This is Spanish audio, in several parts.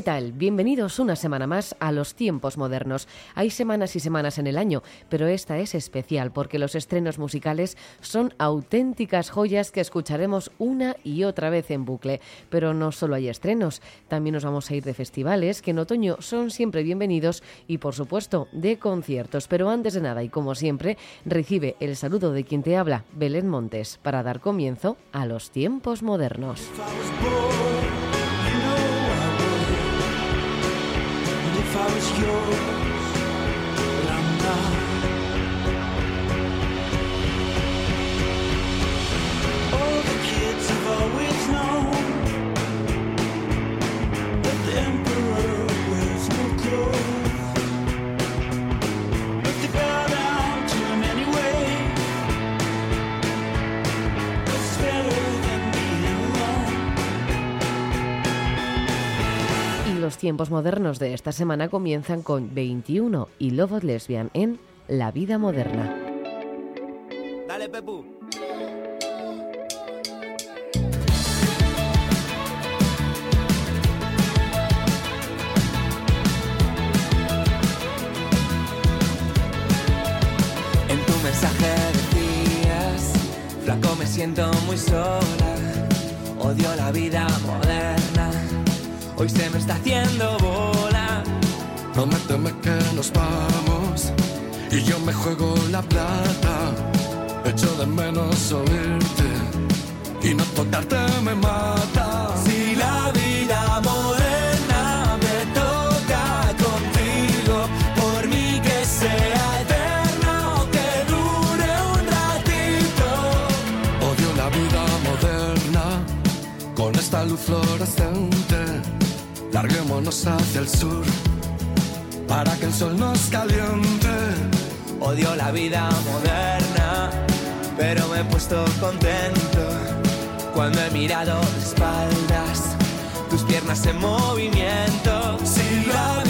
¿Qué tal? Bienvenidos una semana más a los tiempos modernos. Hay semanas y semanas en el año, pero esta es especial porque los estrenos musicales son auténticas joyas que escucharemos una y otra vez en bucle. Pero no solo hay estrenos, también nos vamos a ir de festivales que en otoño son siempre bienvenidos y por supuesto de conciertos. Pero antes de nada y como siempre, recibe el saludo de quien te habla, Belén Montes, para dar comienzo a los tiempos modernos. you los tiempos modernos de esta semana comienzan con 21 y Love of Lesbian en La vida moderna. Dale, Pepu. En tu mensaje decías, flaco me siento muy sola, odio la vida moderna, hoy se me está haciendo bola. Prométeme que nos vamos y yo me juego la plata. Echo de menos oírte y no tocarte me mata. Si la vida moderna me toca contigo, por mí que sea eterna o que dure un ratito. Odio la vida moderna con esta luz fluorescente. Larguémonos hacia el sur para que el sol nos caliente. Odio la vida moderna, pero me he puesto contento cuando he mirado de espaldas, tus piernas en movimiento. Si la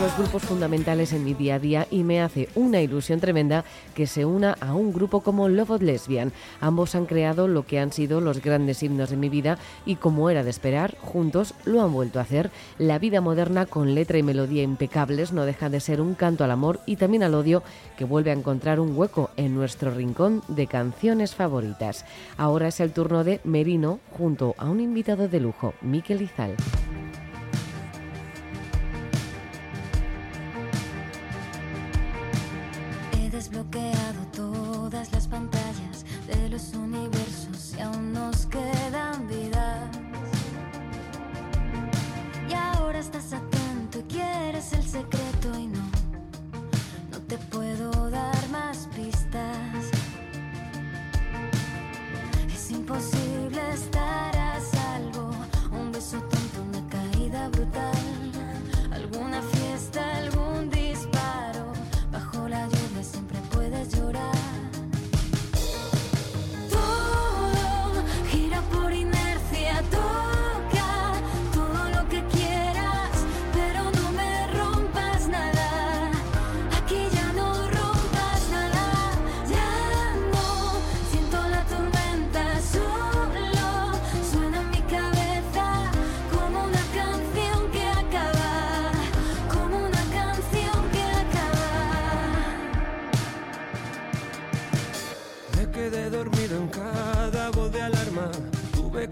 Los grupos fundamentales en mi día a día y me hace una ilusión tremenda que se una a un grupo como Love of Lesbian. Ambos han creado lo que han sido los grandes himnos de mi vida y como era de esperar, juntos lo han vuelto a hacer. La vida moderna con letra y melodía impecables no deja de ser un canto al amor y también al odio que vuelve a encontrar un hueco en nuestro rincón de canciones favoritas. Ahora es el turno de Merino junto a un invitado de lujo, Miquel Izal. Estás atento y quieres el secreto y no, no te puedo dar más pistas. Es imposible estar a salvo, un beso tonto, una caída brutal,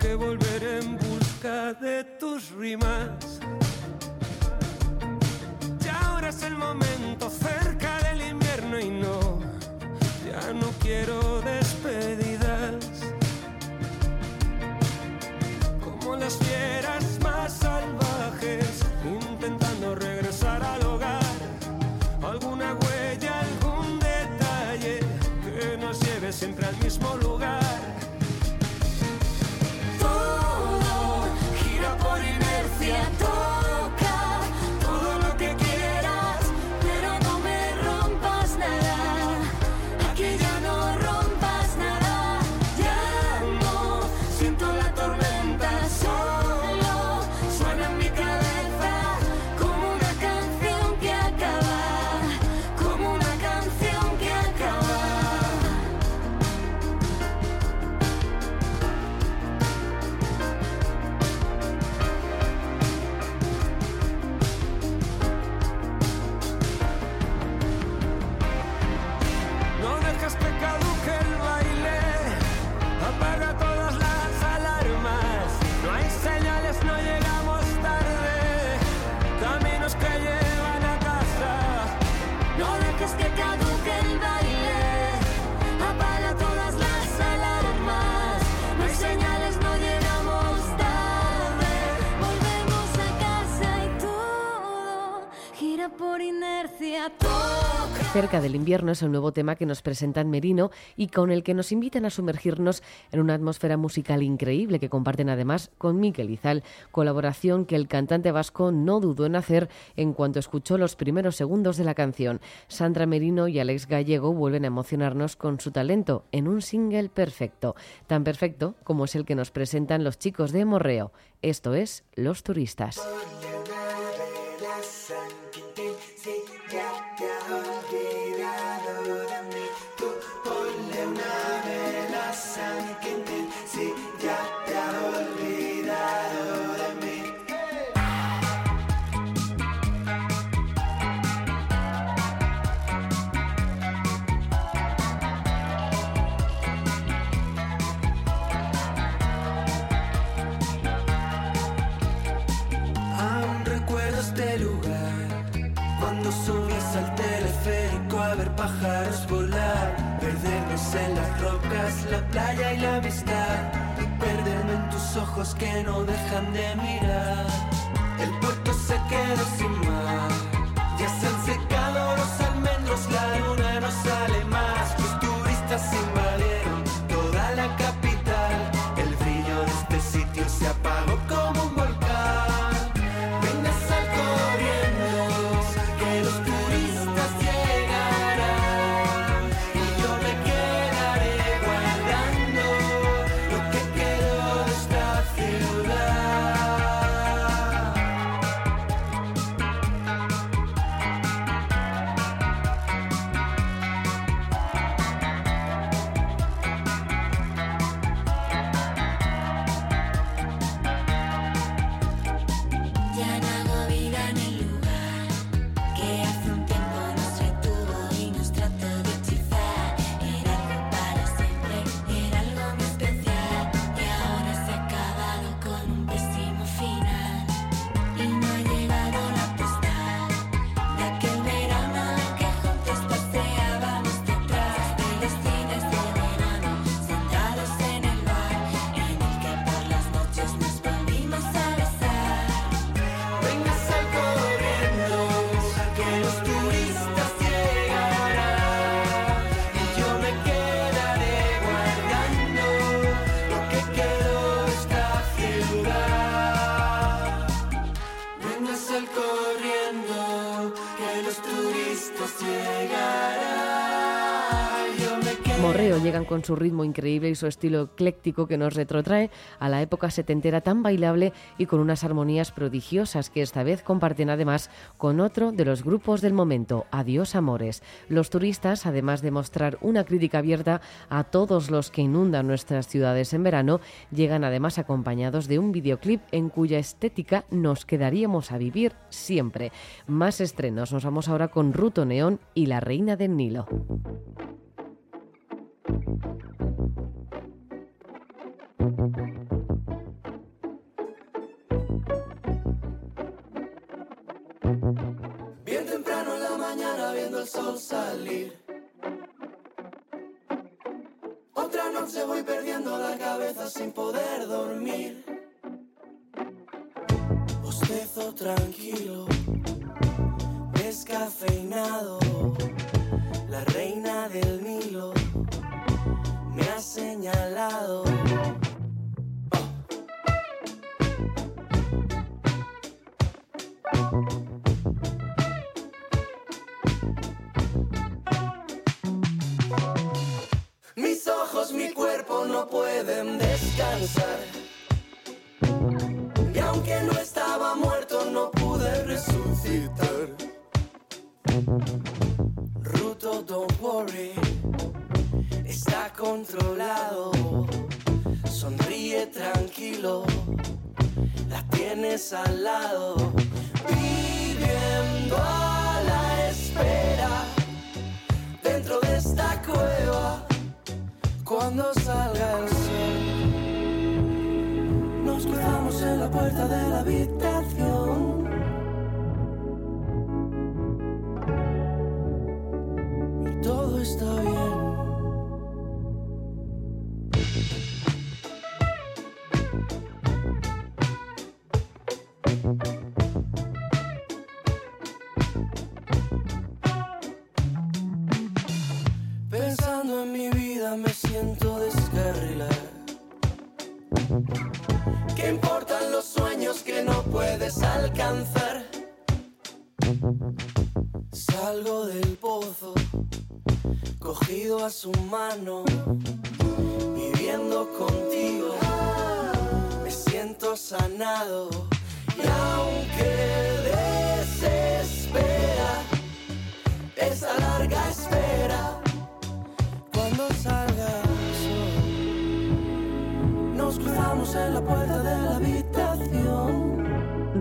que volver en busca de tus rimas. Y ahora es el momento Cerca del invierno es el nuevo tema que nos presentan Merino y con el que nos invitan a sumergirnos en una atmósfera musical increíble que comparten además con Miquel Izal, colaboración que el cantante vasco no dudó en hacer en cuanto escuchó los primeros segundos de la canción. Sandra Merino y Alex Gallego vuelven a emocionarnos con su talento en un single perfecto, tan perfecto como es el que nos presentan los chicos de Morreo. Esto es Los Turistas. Pájaros volar Perdernos en las rocas, la playa y la amistad Perderme en tus ojos que no dejan de mirar. El puerto se quedó sin con su ritmo increíble y su estilo ecléctico que nos retrotrae a la época setentera tan bailable y con unas armonías prodigiosas que esta vez comparten además con otro de los grupos del momento, Adiós Amores. Los turistas, además de mostrar una crítica abierta a todos los que inundan nuestras ciudades en verano, llegan además acompañados de un videoclip en cuya estética nos quedaríamos a vivir siempre. Más estrenos, nos vamos ahora con Ruto Neón y La Reina del Nilo. Bien temprano en la mañana viendo el sol salir. Otra noche voy perdiendo la cabeza sin poder dormir. Bostezo tranquilo, descafeinado. La reina del Nilo señalado. Mis ojos, mi cuerpo no pueden descansar. Y aunque no estaba controlado. Sonríe tranquilo, la tienes al lado. Viviendo a la espera, dentro de esta cueva cuando salga el sol. Nos cruzamos en la puerta de la habitación. Pensando en mi vida me siento descarrilar. ¿Qué importan los sueños que no puedes alcanzar? Salgo del pozo, cogido a su mano, viviendo contigo, me siento sanado. Y aunque desespera esa larga espera, nos cruzamos en la puerta de la habitación.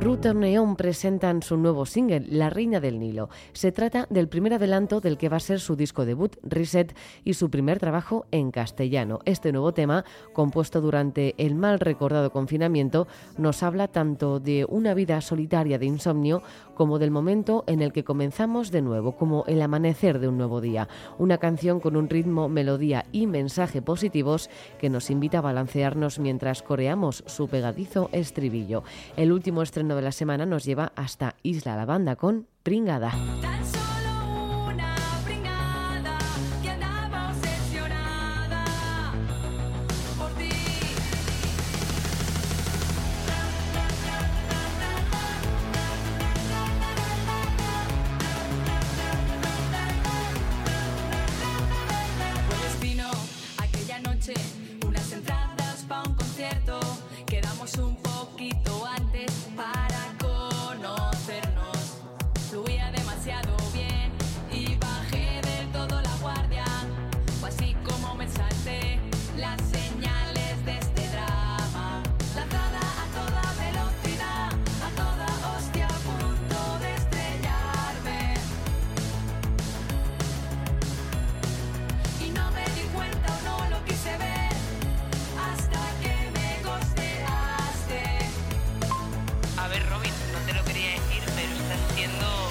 Ruta Neón presentan su nuevo single, La Reina del Nilo. Se trata del primer adelanto del que va a ser su disco debut, Reset, y su primer trabajo en castellano. Este nuevo tema, compuesto durante el mal recordado confinamiento, nos habla tanto de una vida solitaria de insomnio como del momento en el que comenzamos de nuevo, como el amanecer de un nuevo día. Una canción con un ritmo, melodía y mensaje positivos que nos invita a balancearnos mientras coreamos su pegadizo estribillo. El último estreno de la semana nos lleva hasta Isla La Banda con Pringada. Robin, no te lo quería decir, pero estás siendo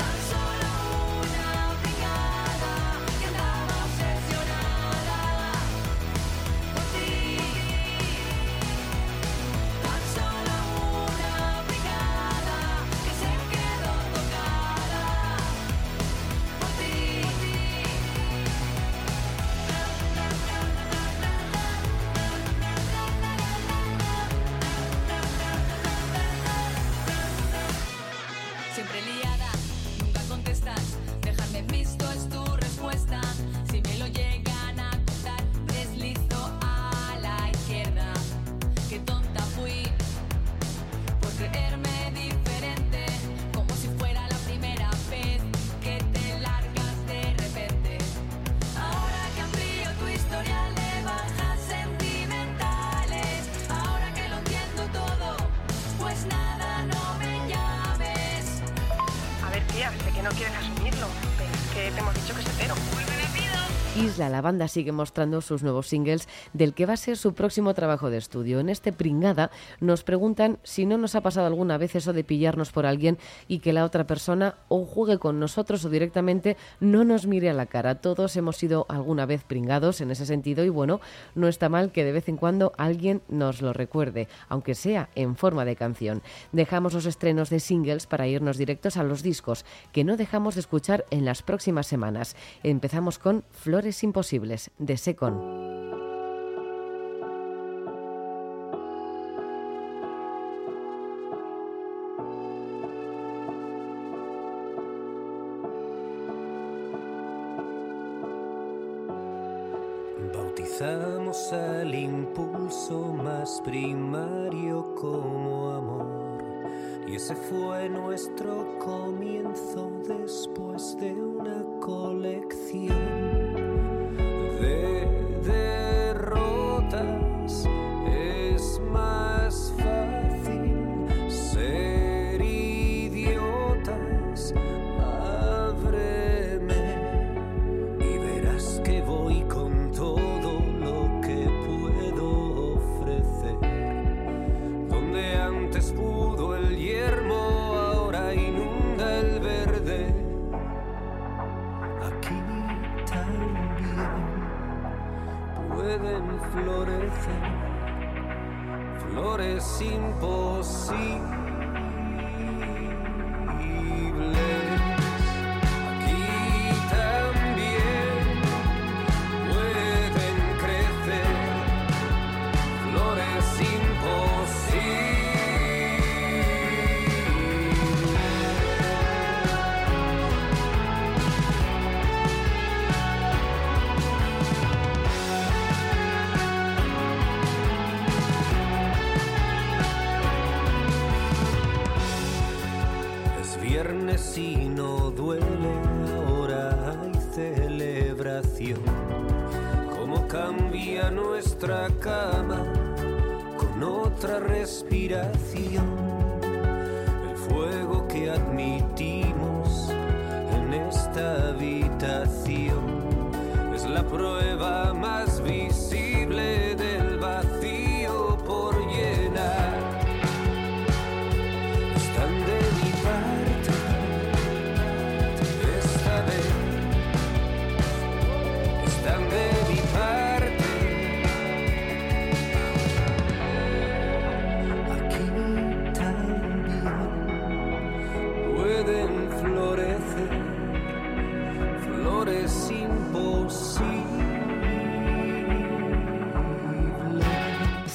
es que te hemos dicho que es hetero. Isla, la banda sigue mostrando sus nuevos singles del que va a ser su próximo trabajo de estudio. En este Pringada nos preguntan si no nos ha pasado alguna vez eso de pillarnos por alguien y que la otra persona o juegue con nosotros o directamente no nos mire a la cara. Todos hemos sido alguna vez pringados en ese sentido y bueno, no está mal que de vez en cuando alguien nos lo recuerde, aunque sea en forma de canción. Dejamos los estrenos de singles para irnos directos a los discos que no dejamos de escuchar en las próximas semanas. Empezamos con Flores Imposibles de Secon. Bautizamos al impulso más primario como amor. Y ese fue nuestro comienzo después de una colección y no duele, ahora hay celebración. Cómo cambia nuestra cama con otra respiración. El fuego que admitimos en esta habitación es la prueba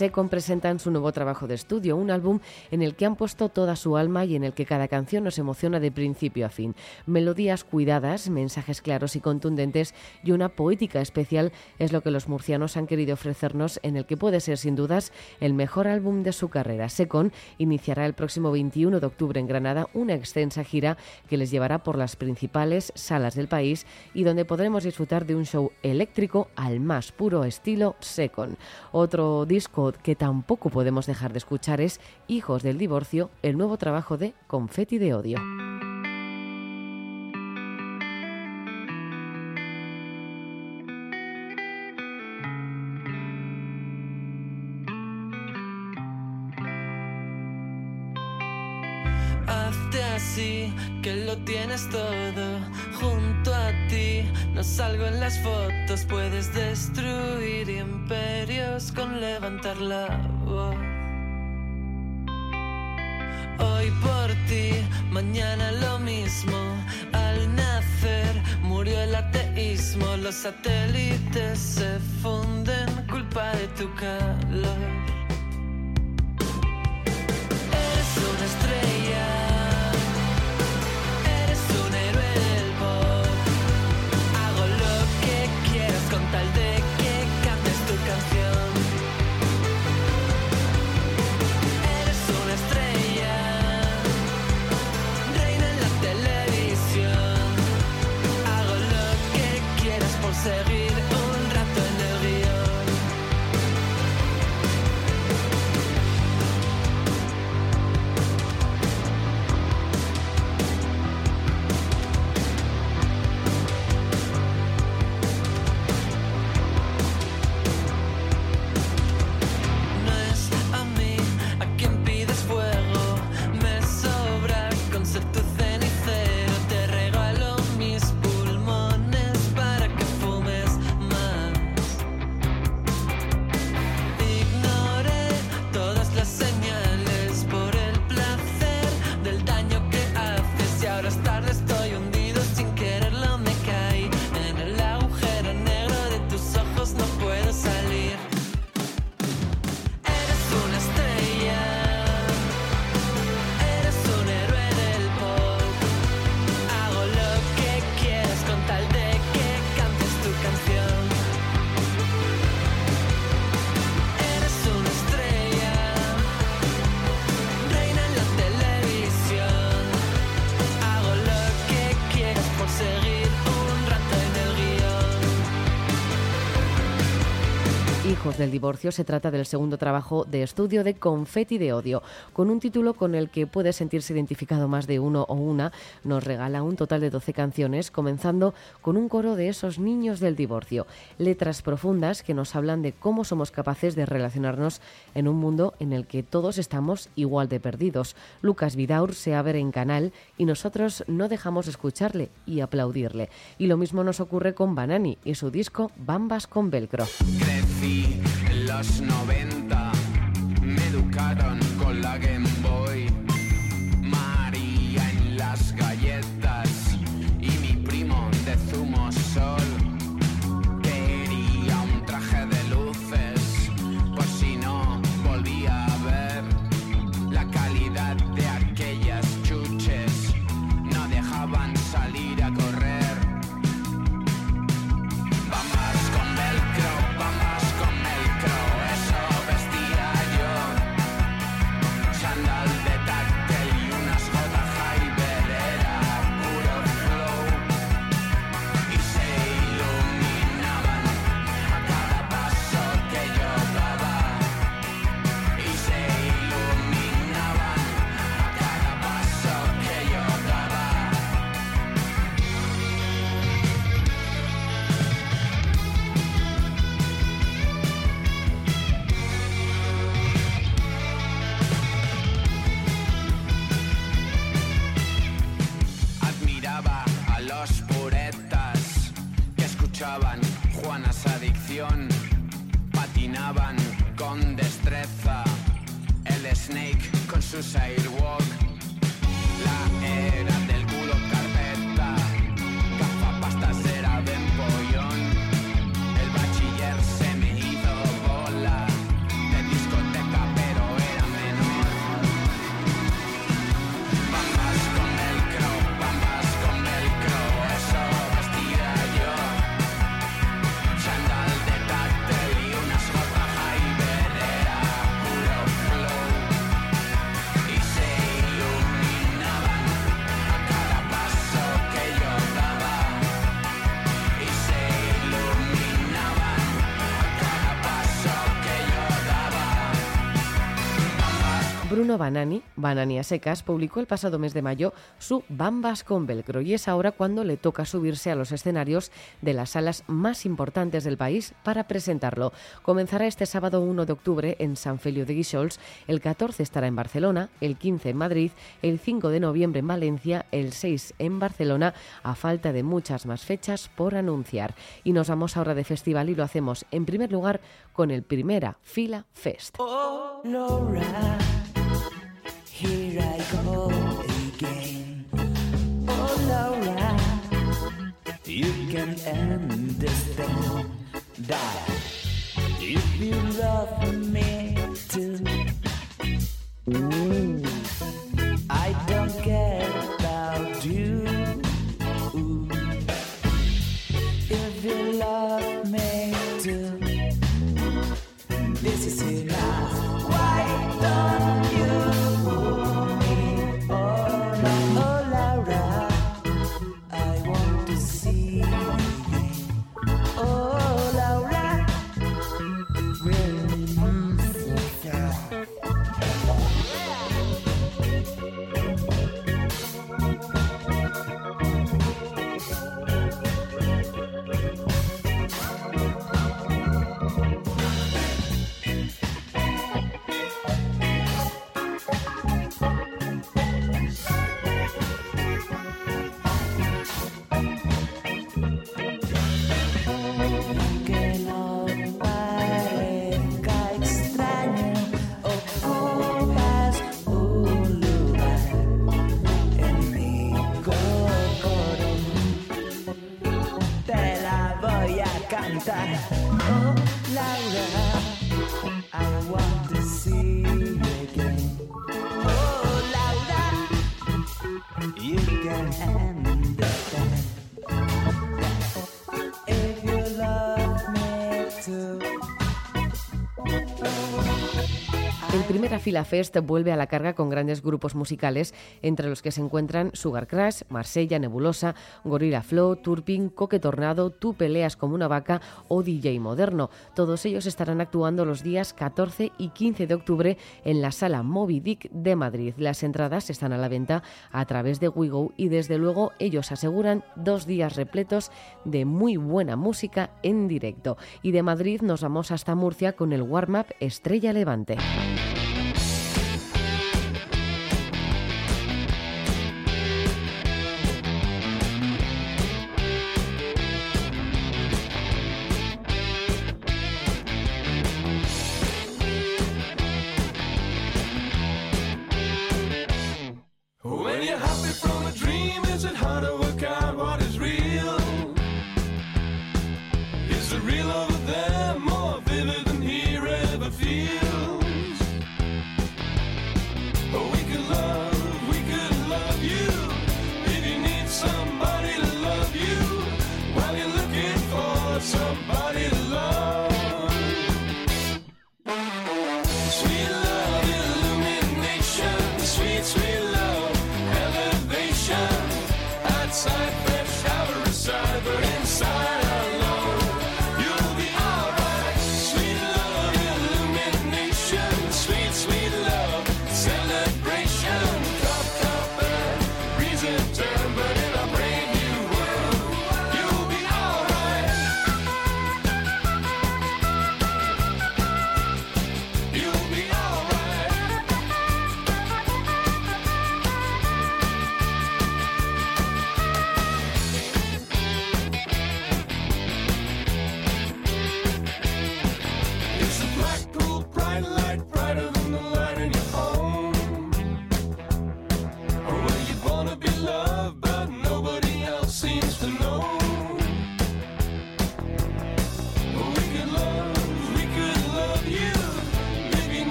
Secon presentan su nuevo trabajo de estudio, un álbum en el que han puesto toda su alma y en el que cada canción nos emociona de principio a fin. Melodías cuidadas, mensajes claros y contundentes y una poética especial es lo que los murcianos han querido ofrecernos en el que puede ser sin dudas el mejor álbum de su carrera. Secon iniciará el próximo 21 de octubre en Granada una extensa gira que les llevará por las principales salas del país y donde podremos disfrutar de un show eléctrico al más puro estilo Secon. Otro disco que tampoco podemos dejar de escuchar es Hijos del Divorcio, el nuevo trabajo de Confetti de Odio. Así, que lo tienes todo junto a ti. No salgo en las fotos, puedes destruir imperios con levantar la voz. Hoy por ti, mañana lo mismo. Al nacer murió el ateísmo, los satélites se funden, culpa de tu calor. Eres una estrella, del divorcio se trata del segundo trabajo de estudio de Confetti de Odio. Con un título con el que puede sentirse identificado más de uno o una, nos regala un total de 12 canciones, comenzando con un coro de esos niños del divorcio. Letras profundas que nos hablan de cómo somos capaces de relacionarnos en un mundo en el que todos estamos igual de perdidos. Lucas Vidaur se abre en canal y nosotros no dejamos de escucharle y aplaudirle. Y lo mismo nos ocurre con Banani y su disco Bambas con Velcro. Crecí los 90, me educaron con la Game Bruno Banani, Banani a secas, publicó el pasado mes de mayo su Bambas con Velcro y es ahora cuando le toca subirse a los escenarios de las salas más importantes del país para presentarlo. Comenzará este sábado 1 de octubre en San Felio de Guixols, el 14 estará en Barcelona, el 15 en Madrid, el 5 de noviembre en Valencia, el 6 en Barcelona, a falta de muchas más fechas por anunciar. Y nos vamos ahora de festival y lo hacemos en primer lugar con el Primera Fila Fest. Oh, here I go again. You can understand that if you love me too. I don't care about you. If you love me too. This is enough. El Primera Fila Fest vuelve a la carga con grandes grupos musicales, entre los que se encuentran Sugar Crash, Marsella, Nebulosa, Gorilla Flow, Turpin, Coque Tornado, Tú Peleas como una Vaca o DJ Moderno. Todos ellos estarán actuando los días 14 y 15 de octubre en la sala Moby Dick de Madrid. Las entradas están a la venta a través de Wigo y desde luego ellos aseguran dos días repletos de muy buena música en directo. Y de Madrid nos vamos hasta Murcia con el warm-up Estrella Levante. Happy from a dream, is it hard to work out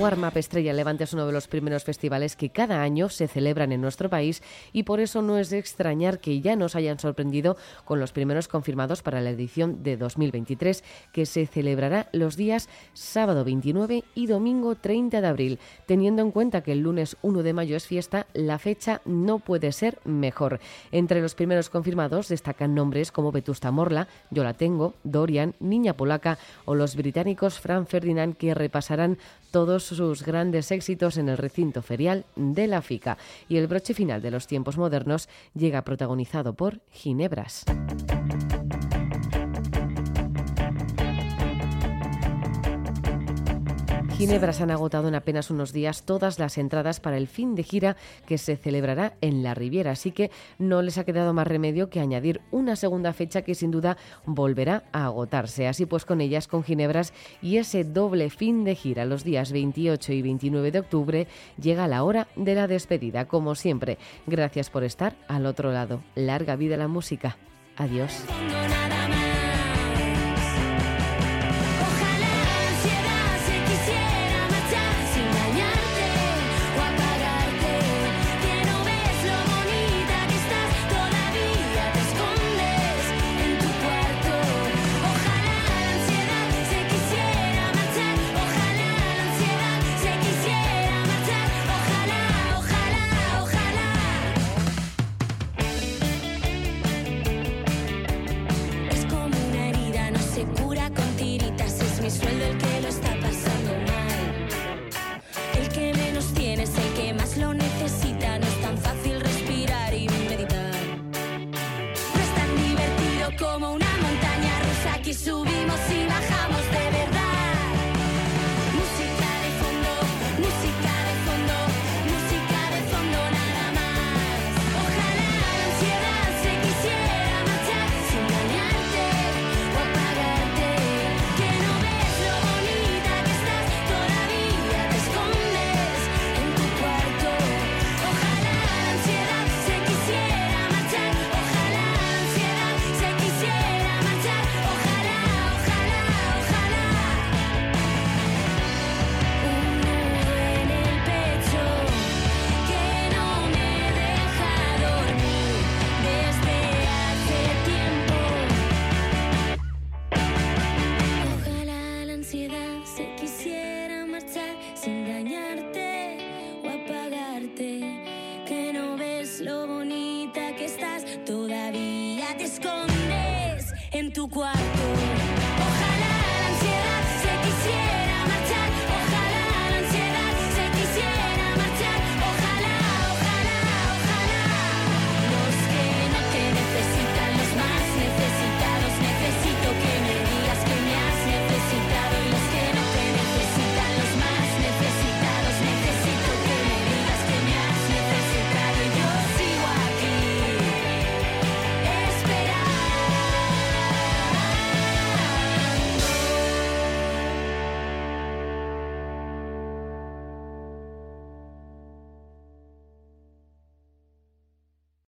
Warm Up Estrella Levante es uno de los primeros festivales que cada año se celebran en nuestro país y por eso no es de extrañar que ya nos hayan sorprendido con los primeros confirmados para la edición de 2023 que se celebrará los días sábado 29 y domingo 30 de abril. Teniendo en cuenta que el lunes 1 de mayo es fiesta, la fecha no puede ser mejor. Entre los primeros confirmados destacan nombres como Vetusta Morla, Yo la tengo, Dorian, Niña Polaca o los británicos Fran Ferdinand que repasarán todos sus grandes éxitos en el recinto ferial de la FICA. Y el broche final de los tiempos modernos llega protagonizado por Ginebras. Ginebras han agotado en apenas unos días todas las entradas para el fin de gira que se celebrará en la Riviera, así que no les ha quedado más remedio que añadir una segunda fecha que sin duda volverá a agotarse. Así pues, con ellas, con Ginebras y ese doble fin de gira los días 28 y 29 de octubre, llega la hora de la despedida. Como siempre, gracias por estar al otro lado. Larga vida la música. Adiós.